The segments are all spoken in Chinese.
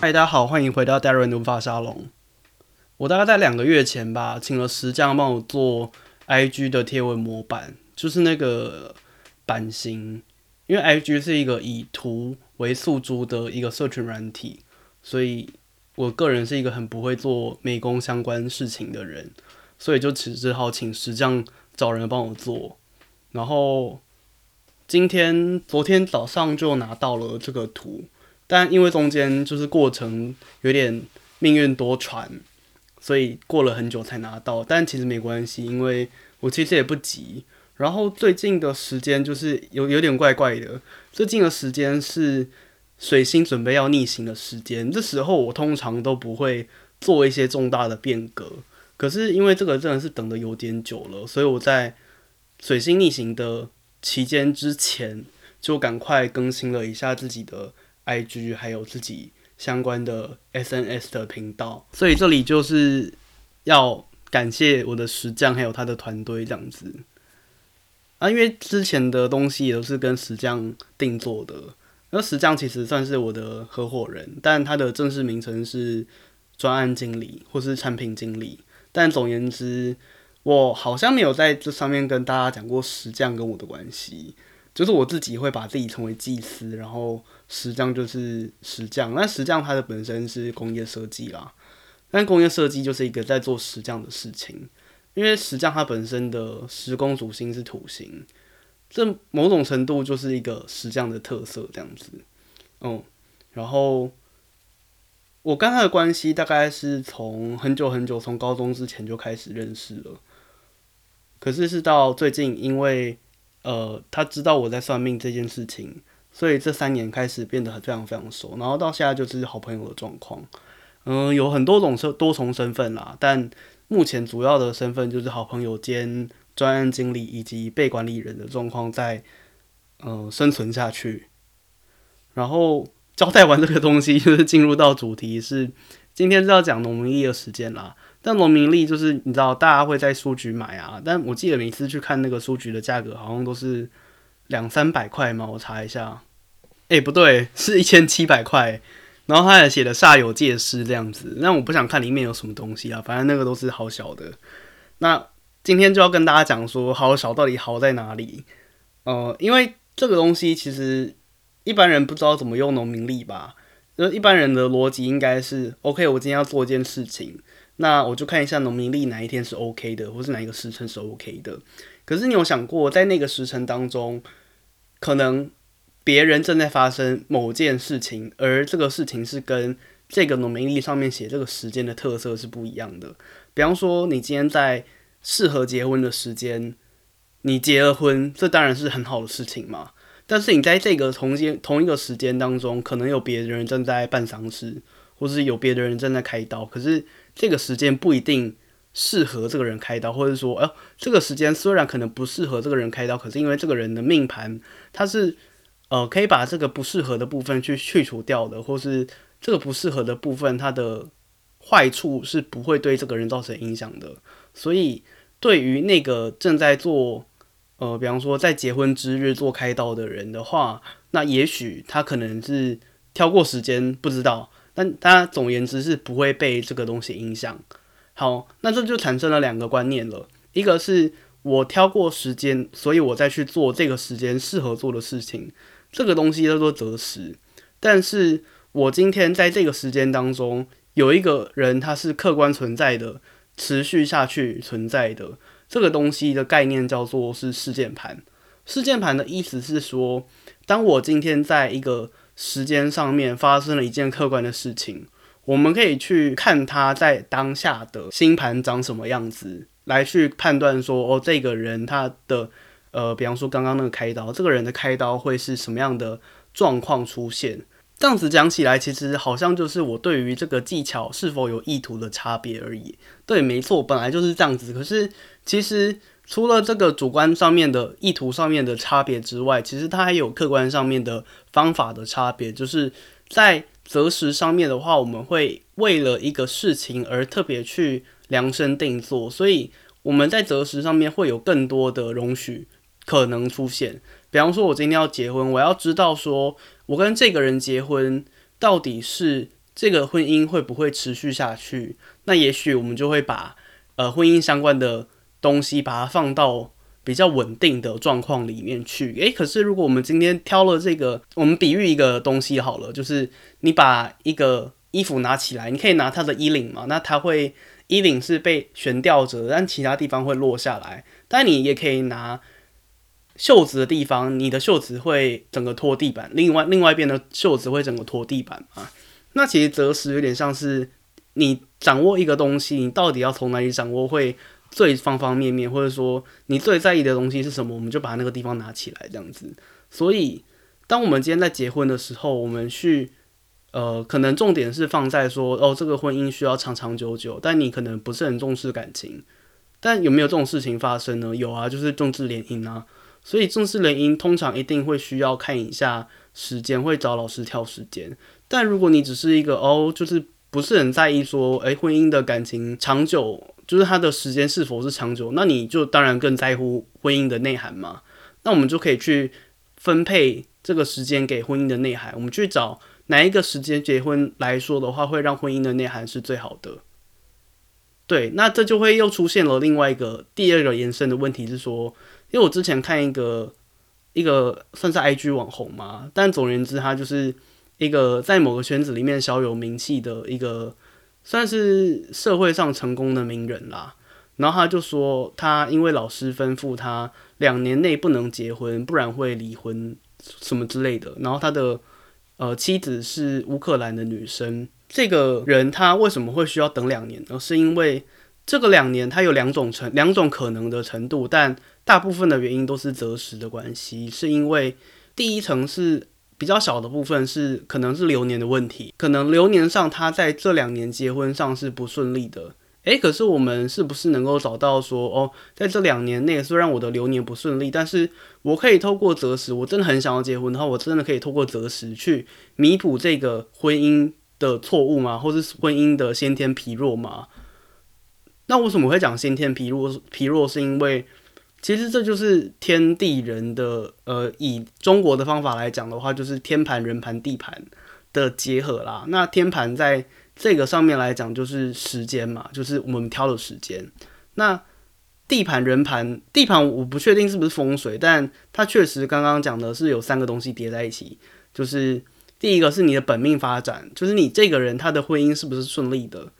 嗨，大家好，欢迎回到 Darren 的发沙龙。我大概在两个月前吧，请了石匠帮我做 IG 的贴文模板，就是那个版型。因为 IG 是一个以图为诉诸的一个社群软体，所以我个人是一个很不会做美工相关事情的人，所以就只只好请石匠找人帮我做。然后今天、昨天早上就拿到了这个图。但因为中间就是过程有点命运多舛，所以过了很久才拿到。但其实没关系，因为我其实也不急。然后最近的时间就是有有点怪怪的。最近的时间是水星准备要逆行的时间，这时候我通常都不会做一些重大的变革。可是因为这个真的是等得有点久了，所以我在水星逆行的期间之前就赶快更新了一下自己的。IG 还有自己相关的 SNS 的频道，所以这里就是要感谢我的石匠还有他的团队这样子。啊，因为之前的东西也都是跟石匠定做的，那石匠其实算是我的合伙人，但他的正式名称是专案经理或是产品经理，但总言之，我好像没有在这上面跟大家讲过石匠跟我的关系。就是我自己会把自己称为祭司，然后石匠就是石匠。那石匠它的本身是工业设计啦，但工业设计就是一个在做石匠的事情。因为石匠它本身的时宫主星是土星，这某种程度就是一个石匠的特色这样子。嗯，然后我跟他的关系大概是从很久很久，从高中之前就开始认识了。可是是到最近，因为呃，他知道我在算命这件事情，所以这三年开始变得非常非常熟，然后到现在就是好朋友的状况。嗯、有很多种身多重身份啦，但目前主要的身份就是好朋友兼专案经理以及被管理人的状况在呃生存下去。然后交代完这个东西，就是进入到主题是今天是要讲农历的时间啦。但农民历就是你知道，大家会在书局买啊。但我记得每次去看那个书局的价格，好像都是两三百块嘛。我查一下，哎、不对，是一千七百块。然后他还写的煞有介事这样子。那我不想看里面有什么东西啊，反正那个都是好小的。那今天就要跟大家讲说，好小到底好在哪里？呃，因为这个东西其实一般人不知道怎么用农民历吧。就一般人的逻辑应该是，OK，我今天要做一件事情。那我就看一下农民历哪一天是 OK 的，或是哪一个时辰是 OK 的。可是你有想过，在那个时辰当中，可能别人正在发生某件事情，而这个事情是跟这个农民历上面写这个时间的特色是不一样的。比方说，你今天在适合结婚的时间，你结了婚，这当然是很好的事情嘛。但是你在这个同间同一个时间当中，可能有别人正在办丧事，或是有别的人正在开刀，可是。这个时间不一定适合这个人开刀，或者说，呃，这个时间虽然可能不适合这个人开刀，可是因为这个人的命盘，他是呃可以把这个不适合的部分去去除掉的，或是这个不适合的部分，它的坏处是不会对这个人造成影响的。所以，对于那个正在做呃，比方说在结婚之日做开刀的人的话，那也许他可能是挑过时间，不知道。但他总言之是不会被这个东西影响。好，那这就产生了两个观念了。一个是我挑过时间，所以我再去做这个时间适合做的事情，这个东西叫做择时。但是我今天在这个时间当中，有一个人他是客观存在的，持续下去存在的，这个东西的概念叫做是事件盘。事件盘的意思是说，当我今天在一个时间上面发生了一件客观的事情，我们可以去看他在当下的星盘长什么样子，来去判断说，哦，这个人他的，呃，比方说刚刚那个开刀，这个人的开刀会是什么样的状况出现？这样子讲起来，其实好像就是我对于这个技巧是否有意图的差别而已。对，没错，本来就是这样子。可是其实。除了这个主观上面的意图上面的差别之外，其实它还有客观上面的方法的差别。就是在择时上面的话，我们会为了一个事情而特别去量身定做，所以我们在择时上面会有更多的容许可能出现。比方说，我今天要结婚，我要知道说我跟这个人结婚到底是这个婚姻会不会持续下去？那也许我们就会把呃婚姻相关的东西把它放到比较稳定的状况里面去。诶，可是如果我们今天挑了这个，我们比喻一个东西好了，就是你把一个衣服拿起来，你可以拿它的衣领嘛，那它会衣领是被悬吊着，但其他地方会落下来。但你也可以拿袖子的地方，你的袖子会整个拖地板，另外另外一边的袖子会整个拖地板嘛。那其实择时有点像是你掌握一个东西，你到底要从哪里掌握会最方方面面，或者说你最在意的东西是什么，我们就把那个地方拿起来这样子。所以，当我们今天在结婚的时候，我们去呃，可能重点是放在说哦，这个婚姻需要长长久久，但你可能不是很重视感情。但有没有这种事情发生呢？有啊，就是政治联姻啊。所以政治联姻通常一定会需要看一下时间，会找老师挑时间。但如果你只是一个哦，就是不是很在意说，诶，婚姻的感情长久，就是他的时间是否是长久，那你就当然更在乎婚姻的内涵嘛。那我们就可以去分配这个时间给婚姻的内涵，我们去找哪一个时间结婚来说的话，会让婚姻的内涵是最好的。对，那这就会又出现了另外一个第二个延伸的问题是说，因为我之前看一个一个算是 IG 网红嘛，但总而言之，他就是。一个在某个圈子里面小有名气的一个，算是社会上成功的名人啦。然后他就说，他因为老师吩咐他两年内不能结婚，不然会离婚什么之类的。然后他的呃妻子是乌克兰的女生。这个人他为什么会需要等两年呢？是因为这个两年他有两种程两种可能的程度，但大部分的原因都是择时的关系。是因为第一层是。比较小的部分是可能是流年的问题，可能流年上他在这两年结婚上是不顺利的。诶，可是我们是不是能够找到说，哦，在这两年内虽然我的流年不顺利，但是我可以透过择时，我真的很想要结婚的话，我真的可以透过择时去弥补这个婚姻的错误吗？或是婚姻的先天疲弱吗？那为什么会讲先天疲弱？疲弱是因为。其实这就是天地人的，呃，以中国的方法来讲的话，就是天盘、人盘、地盘的结合啦。那天盘在这个上面来讲，就是时间嘛，就是我们挑的时间。那地盘、人盘、地盘，我不确定是不是风水，但它确实刚刚讲的是有三个东西叠在一起，就是第一个是你的本命发展，就是你这个人他的婚姻是不是顺利的。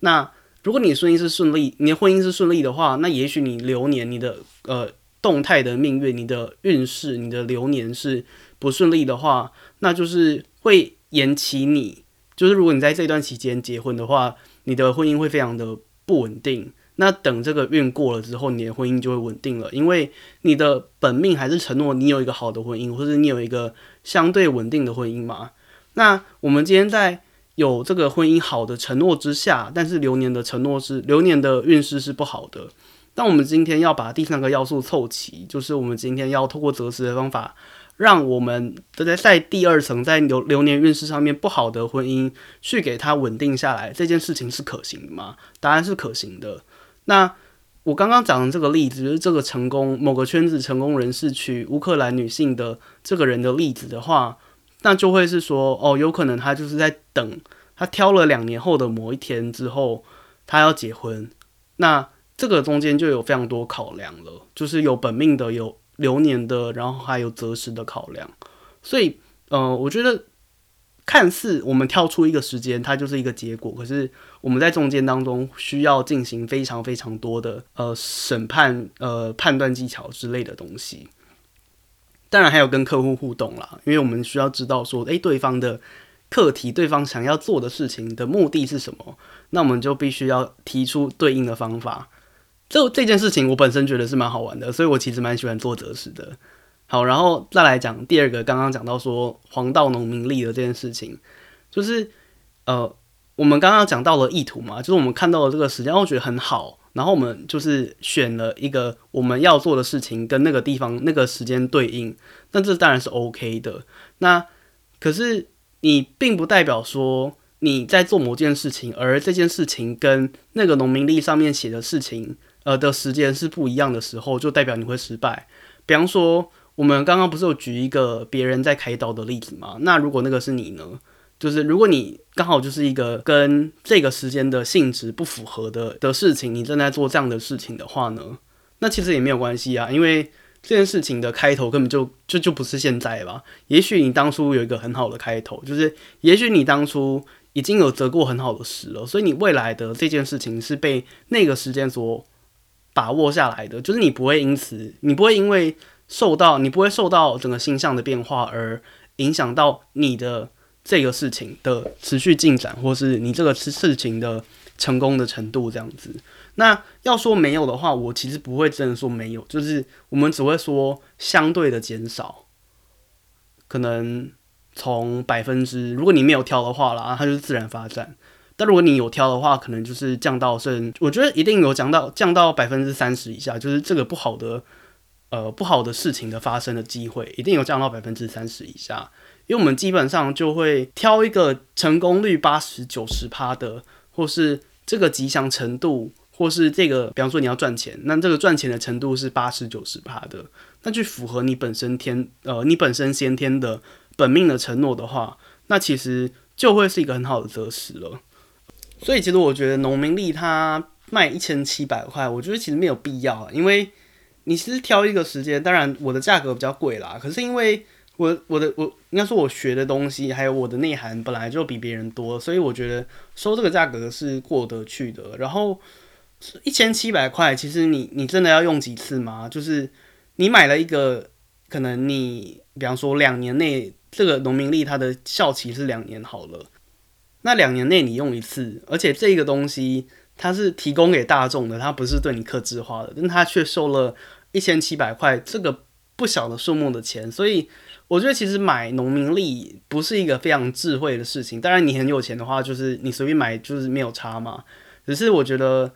那如果你婚姻是顺利，你的婚姻是顺利的话，那也许你流年你的呃动态的命运、你的运势、你的流年是不顺利的话，那就是会延期你。就是如果你在这段期间结婚的话，你的婚姻会非常的不稳定。那等这个运过了之后，你的婚姻就会稳定了，因为你的本命还是承诺你有一个好的婚姻，或者你有一个相对稳定的婚姻嘛。那我们今天在。有这个婚姻好的承诺之下，但是流年的承诺是流年的运势是不好的。但我们今天要把第三个要素凑齐，就是我们今天要透过择时的方法，让我们在在第二层在流流年运势上面不好的婚姻去给它稳定下来，这件事情是可行的吗？答案是可行的。那我刚刚讲的这个例子，就是这个成功某个圈子成功人士娶乌克兰女性的这个人的例子的话。那就会是说，哦，有可能他就是在等，他挑了两年后的某一天之后，他要结婚。那这个中间就有非常多考量了，就是有本命的，有流年的，然后还有择时的考量。所以，呃，我觉得看似我们跳出一个时间，它就是一个结果，可是我们在中间当中需要进行非常非常多的呃审判、呃判断技巧之类的东西。当然还有跟客户互动啦，因为我们需要知道说，诶，对方的课题，对方想要做的事情的目的是什么，那我们就必须要提出对应的方法。这这件事情我本身觉得是蛮好玩的，所以我其实蛮喜欢做择时的。好，然后再来讲第二个，刚刚讲到说黄道农民历的这件事情，就是呃，我们刚刚讲到了意图嘛，就是我们看到了这个时间，我觉得很好。然后我们就是选了一个我们要做的事情跟那个地方那个时间对应，那这当然是 OK 的。那可是你并不代表说你在做某件事情，而这件事情跟那个农民历上面写的事情呃的时间是不一样的时候，就代表你会失败。比方说，我们刚刚不是有举一个别人在开刀的例子吗？那如果那个是你呢？就是如果你刚好就是一个跟这个时间的性质不符合的的事情，你正在做这样的事情的话呢，那其实也没有关系啊，因为这件事情的开头根本就就就不是现在吧。也许你当初有一个很好的开头，就是也许你当初已经有择过很好的时了，所以你未来的这件事情是被那个时间所把握下来的，就是你不会因此，你不会因为受到，你不会受到整个星象的变化而影响到你的。这个事情的持续进展，或是你这个事事情的成功的程度，这样子。那要说没有的话，我其实不会真的说没有，就是我们只会说相对的减少。可能从百分之，如果你没有挑的话啦，它就是自然发展。但如果你有挑的话，可能就是降到甚，我觉得一定有降到降到百分之三十以下，就是这个不好的呃不好的事情的发生的机会，一定有降到百分之三十以下。因为我们基本上就会挑一个成功率八十九十趴的，或是这个吉祥程度，或是这个，比方说你要赚钱，那这个赚钱的程度是八十九十趴的，那去符合你本身天呃你本身先天的本命的承诺的话，那其实就会是一个很好的择时了。所以其实我觉得农民历它卖一千七百块，我觉得其实没有必要，因为你其实挑一个时间，当然我的价格比较贵啦，可是因为。我我的我应该说，我学的东西还有我的内涵本来就比别人多，所以我觉得收这个价格是过得去的。然后一千七百块，其实你你真的要用几次吗？就是你买了一个，可能你比方说两年内这个农民历它的效期是两年好了，那两年内你用一次，而且这个东西它是提供给大众的，它不是对你客制化的，但它却收了一千七百块这个不小的数目的钱，所以。我觉得其实买农民历不是一个非常智慧的事情。当然，你很有钱的话，就是你随便买就是没有差嘛。只是我觉得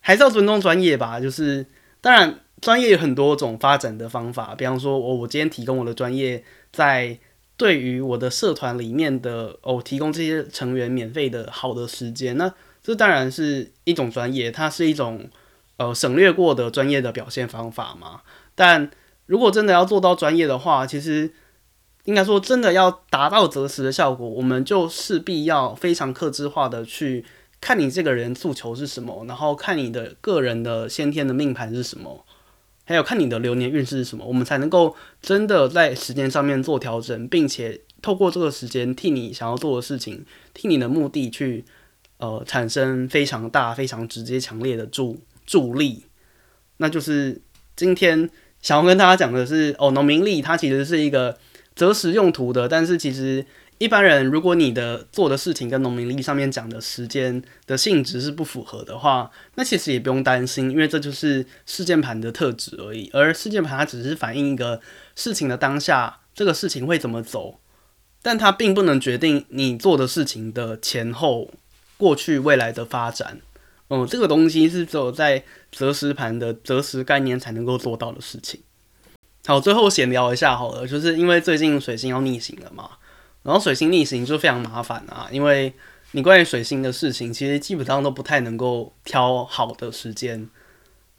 还是要尊重专业吧。就是当然，专业有很多种发展的方法。比方说，我我今天提供我的专业，在对于我的社团里面的哦，提供这些成员免费的好的时间，那这当然是一种专业，它是一种呃省略过的专业的表现方法嘛。但如果真的要做到专业的话，其实应该说真的要达到择时的效果，我们就势必要非常克制化的去看你这个人诉求是什么，然后看你的个人的先天的命盘是什么，还有看你的流年运势是什么，我们才能够真的在时间上面做调整，并且透过这个时间替你想要做的事情，替你的目的去呃产生非常大、非常直接、强烈的助助力，那就是今天。想要跟大家讲的是，哦，农民历它其实是一个择时用途的，但是其实一般人如果你的做的事情跟农民历上面讲的时间的性质是不符合的话，那其实也不用担心，因为这就是事件盘的特质而已。而事件盘它只是反映一个事情的当下，这个事情会怎么走，但它并不能决定你做的事情的前后、过去、未来的发展。嗯，这个东西是只有在择时盘的择时概念才能够做到的事情。好，最后闲聊一下好了，就是因为最近水星要逆行了嘛，然后水星逆行就非常麻烦啊，因为你关于水星的事情，其实基本上都不太能够挑好的时间。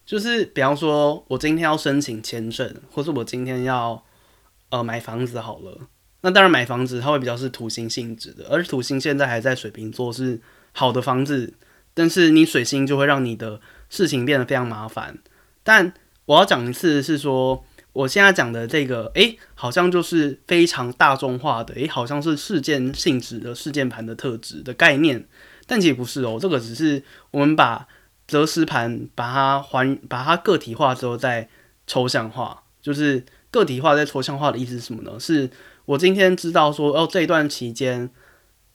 就是比方说，我今天要申请签证，或是我今天要呃买房子好了，那当然买房子它会比较是土星性质的，而土星现在还在水瓶座，是好的房子。但是你水星就会让你的事情变得非常麻烦。但我要讲一次是说，我现在讲的这个，诶，好像就是非常大众化的，诶，好像是事件性质的事件盘的特质的概念。但其实不是哦，这个只是我们把择时盘把它还把它个体化之后再抽象化。就是个体化再抽象化的意思是什么呢？是我今天知道说，哦，这一段期间。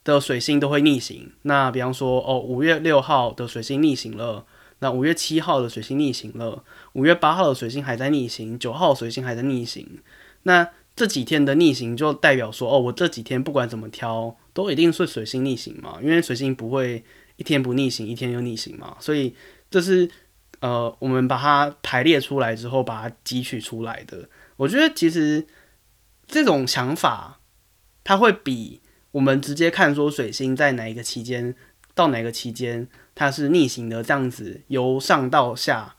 的水星都会逆行。那比方说，哦，五月六号的水星逆行了，那五月七号的水星逆行了，五月八号的水星还在逆行，九号水星还在逆行。那这几天的逆行就代表说，哦，我这几天不管怎么挑，都一定是水星逆行嘛，因为水星不会一天不逆行，一天又逆行嘛。所以这是呃，我们把它排列出来之后，把它汲取出来的。我觉得其实这种想法，它会比。我们直接看说水星在哪一个期间到哪个期间它是逆行的，这样子由上到下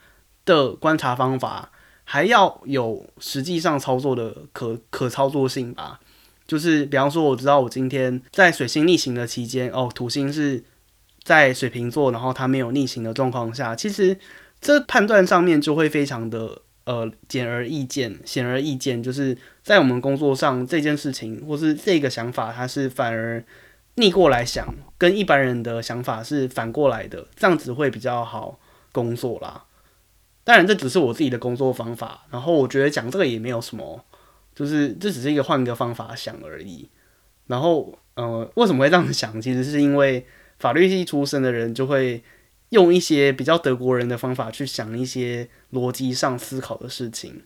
的观察方法还要有实际上操作的可可操作性吧。就是比方说，我知道我今天在水星逆行的期间，哦，土星是在水瓶座，然后它没有逆行的状况下，其实这判断上面就会非常的呃简而易见，显而易见，就是在我们工作上这件事情或是这个想法，它是反而逆过来想，跟一般人的想法是反过来的，这样子会比较好工作啦。当然，这只是我自己的工作方法，然后我觉得讲这个也没有什么。就是这只是一个换个方法想而已，然后呃，为什么会这样想？其实是因为法律系出身的人就会用一些比较德国人的方法去想一些逻辑上思考的事情。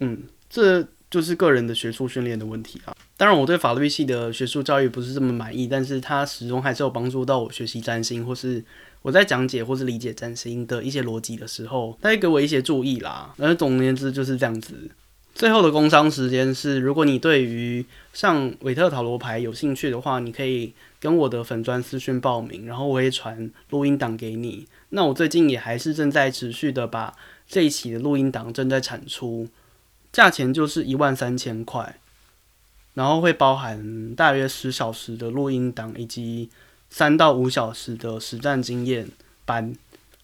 嗯，这就是个人的学术训练的问题啊。当然，我对法律系的学术教育不是这么满意，但是它始终还是有帮助到我学习占星，或是我在讲解或是理解占星的一些逻辑的时候，它会给我一些注意啦。而总而言之就是这样子。最后的工商时间是，如果你对于上韦特塔罗牌有兴趣的话，你可以跟我的粉砖私讯报名，然后我会传录音档给你。那我最近也还是正在持续的把这一期的录音档正在产出，价钱就是一万三千块，然后会包含大约十小时的录音档以及三到五小时的实战经验班。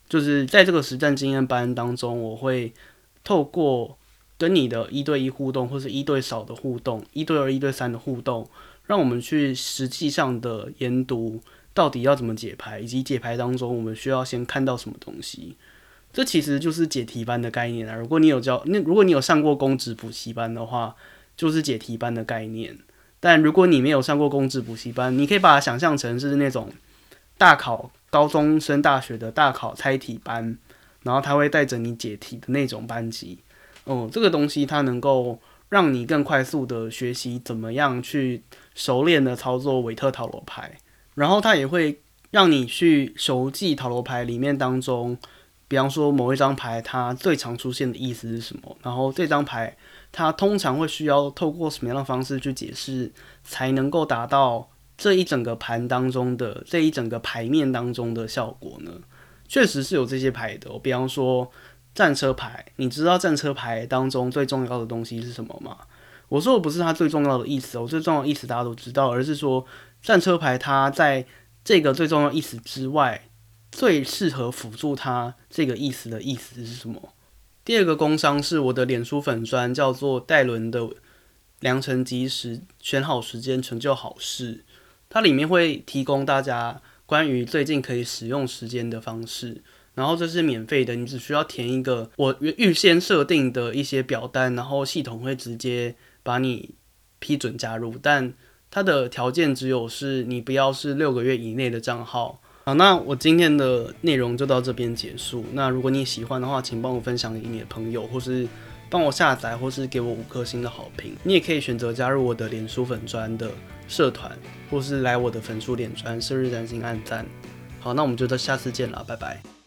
就是在这个实战经验班当中，我会透过跟你的一对一互动，或是一对少的互动，一对二、一对三的互动，让我们去实际上的研读到底要怎么解牌，以及解牌当中我们需要先看到什么东西。这其实就是解题班的概念啊。如果你有教，那如果你有上过公职补习班的话，就是解题班的概念。但如果你没有上过公职补习班，你可以把它想象成是那种大考高中升大学的大考猜题班，然后他会带着你解题的那种班级。哦，这个东西它能够让你更快速的学习怎么样去熟练的操作韦特塔罗牌，然后它也会让你去熟记塔罗牌里面当中，比方说某一张牌它最常出现的意思是什么，然后这张牌它通常会需要透过什么样的方式去解释，才能够达到这一整个盘当中的这一整个牌面当中的效果呢？确实是有这些牌的，比方说。战车牌，你知道战车牌当中最重要的东西是什么吗？我说的不是它最重要的意思，我最重要的意思大家都知道，而是说战车牌它在这个最重要意思之外，最适合辅助它这个意思的意思是什么？第二个工商是我的脸书粉砖，叫做戴伦的良辰吉时，选好时间成就好事，它里面会提供大家关于最近可以使用时间的方式。然后这是免费的，你只需要填一个我预先设定的一些表单，然后系统会直接把你批准加入。但它的条件只有是你不要是六个月以内的账号。好，那我今天的内容就到这边结束。那如果你喜欢的话，请帮我分享给你的朋友，或是帮我下载，或是给我五颗星的好评。你也可以选择加入我的脸书粉专的社团，或是来我的粉书脸专生日占星按赞。好，那我们就到下次见了，拜拜。